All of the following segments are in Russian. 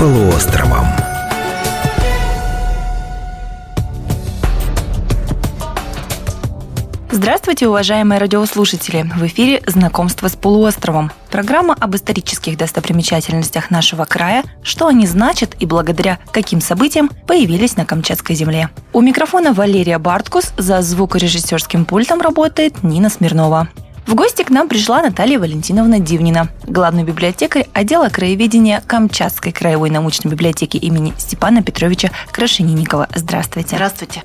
полуостровом. Здравствуйте, уважаемые радиослушатели! В эфире «Знакомство с полуостровом». Программа об исторических достопримечательностях нашего края, что они значат и благодаря каким событиям появились на Камчатской земле. У микрофона Валерия Барткус, за звукорежиссерским пультом работает Нина Смирнова. В гости к нам пришла Наталья Валентиновна Дивнина, главный библиотекарь отдела краеведения Камчатской краевой научной библиотеки имени Степана Петровича Крашенинникова. Здравствуйте. Здравствуйте.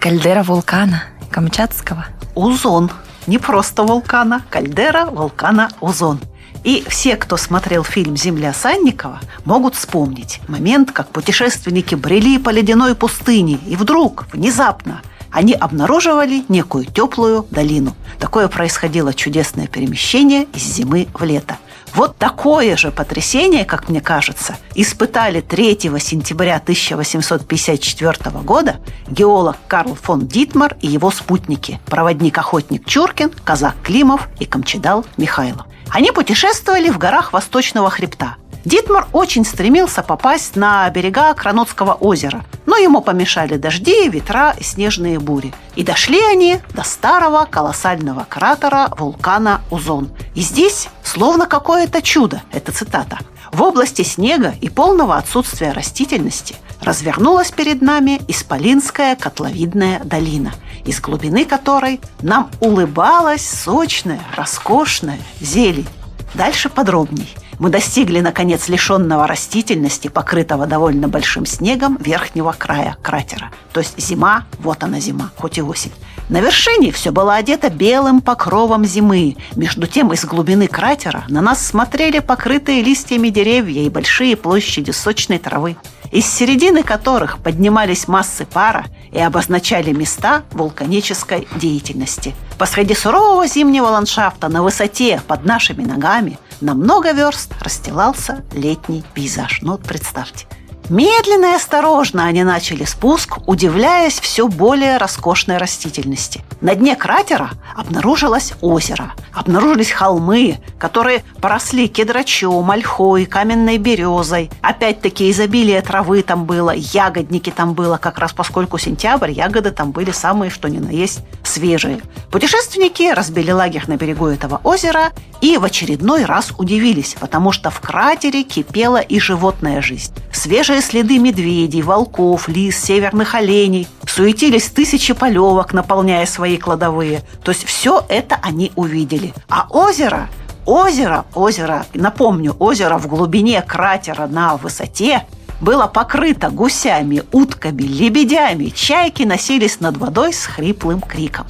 Кальдера вулкана Камчатского. Узон. Не просто вулкана, кальдера вулкана Узон. И все, кто смотрел фильм «Земля Санникова», могут вспомнить момент, как путешественники брели по ледяной пустыне, и вдруг, внезапно, они обнаруживали некую теплую долину. Такое происходило чудесное перемещение из зимы в лето. Вот такое же потрясение, как мне кажется, испытали 3 сентября 1854 года геолог Карл фон Дитмар и его спутники, проводник-охотник Чуркин, казак Климов и камчедал Михайлов. Они путешествовали в горах Восточного хребта. Дитмар очень стремился попасть на берега Кранотского озера, но ему помешали дожди, ветра и снежные бури. И дошли они до старого колоссального кратера вулкана Узон. И здесь словно какое-то чудо, это цитата, в области снега и полного отсутствия растительности развернулась перед нами Исполинская котловидная долина, из глубины которой нам улыбалась сочная, роскошная зелень. Дальше подробней. Мы достигли, наконец, лишенного растительности, покрытого довольно большим снегом верхнего края кратера. То есть зима, вот она зима, хоть и осень. На вершине все было одето белым покровом зимы. Между тем, из глубины кратера на нас смотрели покрытые листьями деревья и большие площади сочной травы, из середины которых поднимались массы пара и обозначали места вулканической деятельности. Посреди сурового зимнего ландшафта на высоте под нашими ногами на много верст расстилался летний пейзаж. Ну вот представьте – Медленно и осторожно они начали спуск, удивляясь все более роскошной растительности. На дне кратера обнаружилось озеро, обнаружились холмы, которые поросли кедрачом, ольхой, каменной березой. Опять-таки изобилие травы там было, ягодники там было, как раз поскольку сентябрь, ягоды там были самые, что ни на есть, свежие. Путешественники разбили лагерь на берегу этого озера и в очередной раз удивились, потому что в кратере кипела и животная жизнь. Свежие следы медведей, волков, лис, северных оленей. Суетились тысячи полевок, наполняя свои кладовые. То есть все это они увидели. А озеро Озеро, озеро, напомню, озеро в глубине кратера на высоте было покрыто гусями, утками, лебедями. Чайки носились над водой с хриплым криком.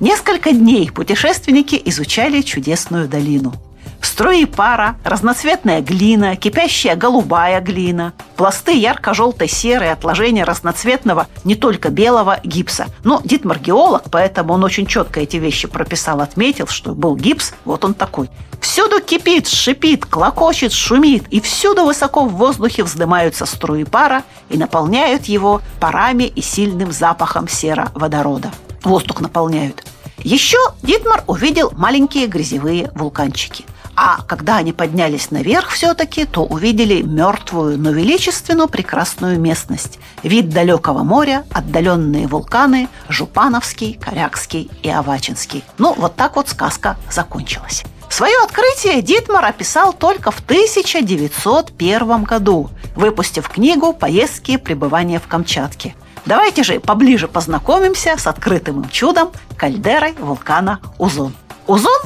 Несколько дней путешественники изучали чудесную долину – Струи пара, разноцветная глина, кипящая голубая глина, пласты ярко-желтой серой отложения разноцветного, не только белого гипса. Но Дитмар геолог, поэтому он очень четко эти вещи прописал, отметил, что был гипс, вот он такой. Всюду кипит, шипит, клокочет, шумит, и всюду высоко в воздухе вздымаются струи пара и наполняют его парами и сильным запахом сероводорода. Воздух наполняют. Еще Дитмар увидел маленькие грязевые вулканчики – а когда они поднялись наверх все-таки, то увидели мертвую, но величественную прекрасную местность. Вид далекого моря, отдаленные вулканы, Жупановский, Корякский и Авачинский. Ну, вот так вот сказка закончилась. Свое открытие Дитмар описал только в 1901 году, выпустив книгу «Поездки и пребывания в Камчатке». Давайте же поближе познакомимся с открытым чудом кальдерой вулкана Узон. Узон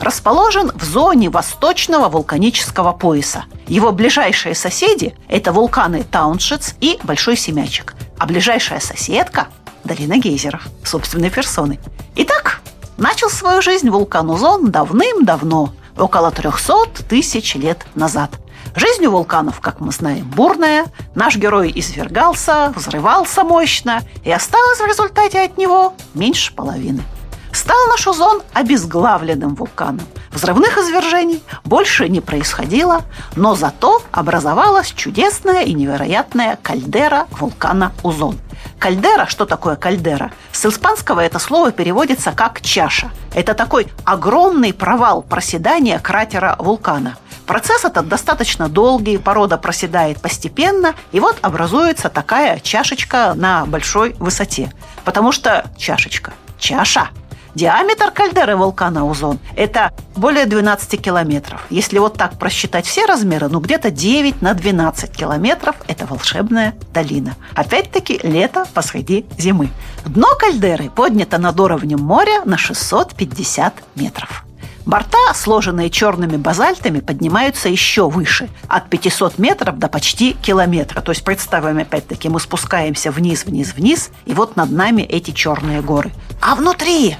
расположен в зоне восточного вулканического пояса. Его ближайшие соседи – это вулканы Тауншиц и Большой Семячек, а ближайшая соседка – долина гейзеров, собственной персоной. Итак, начал свою жизнь вулкан Узон давным-давно, около 300 тысяч лет назад. Жизнь у вулканов, как мы знаем, бурная. Наш герой извергался, взрывался мощно, и осталось в результате от него меньше половины – стал наш озон обезглавленным вулканом. Взрывных извержений больше не происходило, но зато образовалась чудесная и невероятная кальдера вулкана Узон. Кальдера, что такое кальдера? С испанского это слово переводится как чаша. Это такой огромный провал проседания кратера вулкана. Процесс этот достаточно долгий, порода проседает постепенно, и вот образуется такая чашечка на большой высоте. Потому что чашечка, чаша – Диаметр кальдеры вулкана Узон – это более 12 километров. Если вот так просчитать все размеры, ну где-то 9 на 12 километров – это волшебная долина. Опять-таки лето посреди зимы. Дно кальдеры поднято над уровнем моря на 650 метров. Борта, сложенные черными базальтами, поднимаются еще выше, от 500 метров до почти километра. То есть представим, опять-таки, мы спускаемся вниз, вниз, вниз, и вот над нами эти черные горы. А внутри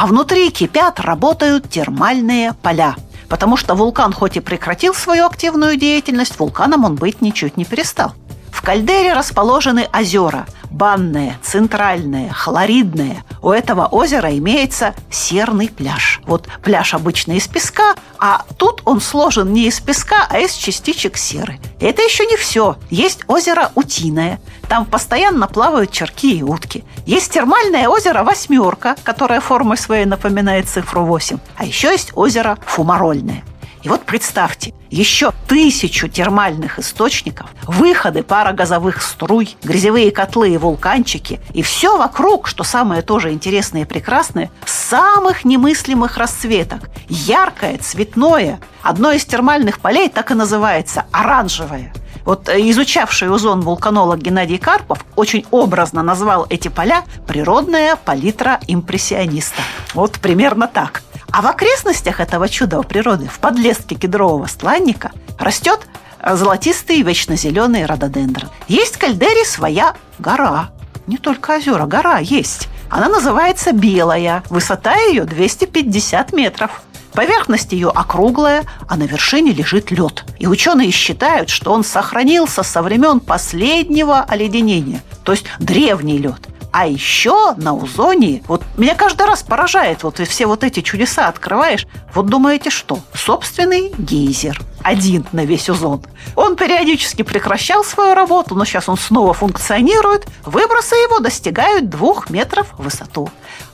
а внутри кипят, работают термальные поля. Потому что вулкан хоть и прекратил свою активную деятельность, вулканом он быть ничуть не перестал. В кальдере расположены озера – банное, центральное, хлоридное. У этого озера имеется серный пляж. Вот пляж обычно из песка, а тут он сложен не из песка, а из частичек серы. Это еще не все. Есть озеро Утиное. Там постоянно плавают черки и утки. Есть термальное озеро Восьмерка, которое формой своей напоминает цифру 8. А еще есть озеро Фумарольное. И вот представьте, еще тысячу термальных источников, выходы парогазовых струй, грязевые котлы и вулканчики, и все вокруг, что самое тоже интересное и прекрасное, самых немыслимых расцветок. Яркое, цветное. Одно из термальных полей так и называется – оранжевое. Вот э, изучавший озон вулканолог Геннадий Карпов очень образно назвал эти поля «природная палитра импрессиониста». Вот примерно так – а в окрестностях этого чуда природы, в подлеске кедрового стланника, растет золотистый вечно зеленый рододендрон. Есть в кальдере своя гора. Не только озера, гора есть. Она называется Белая. Высота ее 250 метров. Поверхность ее округлая, а на вершине лежит лед. И ученые считают, что он сохранился со времен последнего оледенения, то есть древний лед. А еще на Узоне, вот меня каждый раз поражает, вот все вот эти чудеса открываешь, вот думаете что? Собственный гейзер. Один на весь Узон. Он периодически прекращал свою работу, но сейчас он снова функционирует. Выбросы его достигают двух метров в высоту.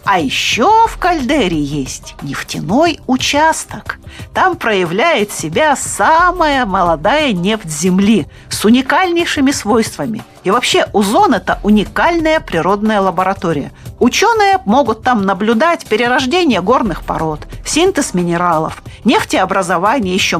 А еще в кальдере есть нефтяной участок. Там проявляет себя самая молодая нефть Земли с уникальнейшими свойствами. И вообще Узон – это уникальная природная лаборатория. Ученые могут там наблюдать перерождение горных пород, синтез минералов, нефтеобразование еще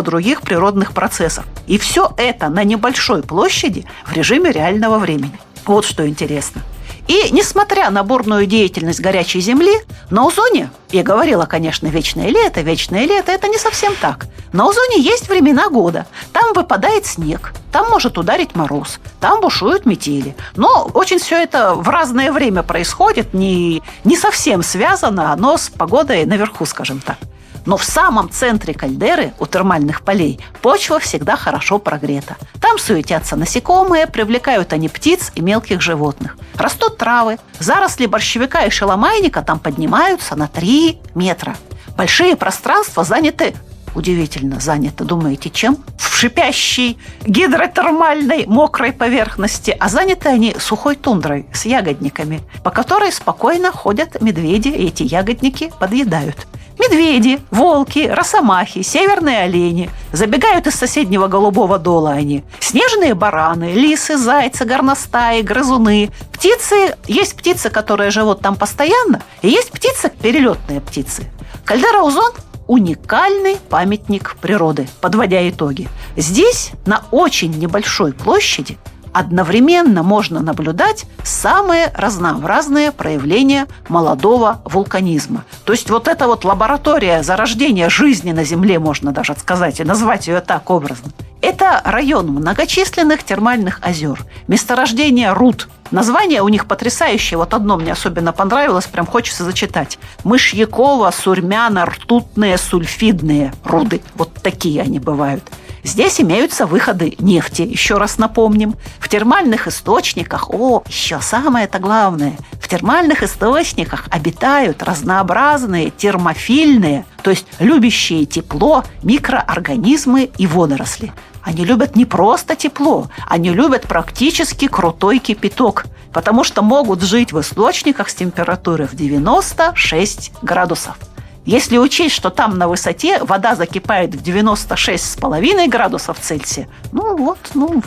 множество других природных процессов. И все это на небольшой площади в режиме реального времени. Вот что интересно – и несмотря на бурную деятельность горячей земли, на озоне, я говорила, конечно, вечное лето, вечное лето, это не совсем так. На озоне есть времена года. Там выпадает снег, там может ударить мороз, там бушуют метели. Но очень все это в разное время происходит, не, не совсем связано оно с погодой наверху, скажем так. Но в самом центре кальдеры у термальных полей почва всегда хорошо прогрета. Там суетятся насекомые, привлекают они птиц и мелких животных. Растут травы. Заросли борщевика и шеломайника там поднимаются на 3 метра. Большие пространства заняты удивительно заняты, думаете, чем? В шипящей гидротермальной мокрой поверхности, а заняты они сухой тундрой с ягодниками, по которой спокойно ходят медведи, и эти ягодники подъедают. Медведи, волки, росомахи, северные олени. Забегают из соседнего голубого дола они. Снежные бараны, лисы, зайцы, горностаи, грызуны. Птицы, есть птицы, которые живут там постоянно, и есть птицы, перелетные птицы. Кальдера Узон уникальный памятник природы, подводя итоги. Здесь, на очень небольшой площади, одновременно можно наблюдать самые разнообразные проявления молодого вулканизма. То есть вот эта вот лаборатория зарождения жизни на Земле, можно даже сказать, и назвать ее так образно. Это район многочисленных термальных озер, месторождение руд. Название у них потрясающее. Вот одно мне особенно понравилось, прям хочется зачитать. Мышьякова, сурьмяна, ртутные, сульфидные руды. Вот такие они бывают. Здесь имеются выходы нефти, еще раз напомним. В термальных источниках, о, еще самое-то главное, в термальных источниках обитают разнообразные термофильные, то есть любящие тепло микроорганизмы и водоросли. Они любят не просто тепло, они любят практически крутой кипяток, потому что могут жить в источниках с температурой в 96 градусов. Если учесть, что там на высоте вода закипает в 96,5 градусов Цельсия, ну вот, ну,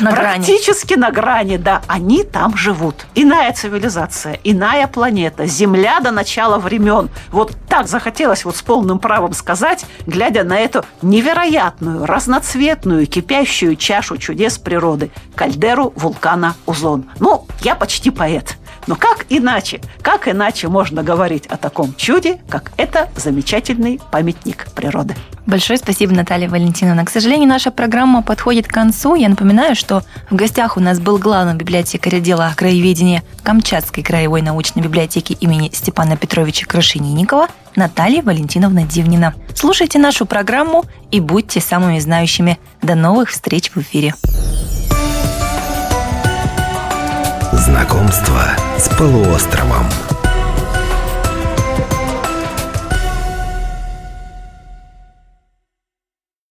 на практически грани. на грани, да, они там живут. Иная цивилизация, иная планета, Земля до начала времен. Вот так захотелось вот с полным правом сказать, глядя на эту невероятную, разноцветную, кипящую чашу чудес природы, кальдеру вулкана Узон. Ну, я почти поэт. Но как иначе? Как иначе можно говорить о таком чуде, как это замечательный памятник природы? Большое спасибо, Наталья Валентиновна. К сожалению, наша программа подходит к концу. Я напоминаю, что в гостях у нас был главный библиотекарь отдела краеведения Камчатской краевой научной библиотеки имени Степана Петровича Крашенинникова Наталья Валентиновна Дивнина. Слушайте нашу программу и будьте самыми знающими. До новых встреч в эфире. Знакомство с полуостровом.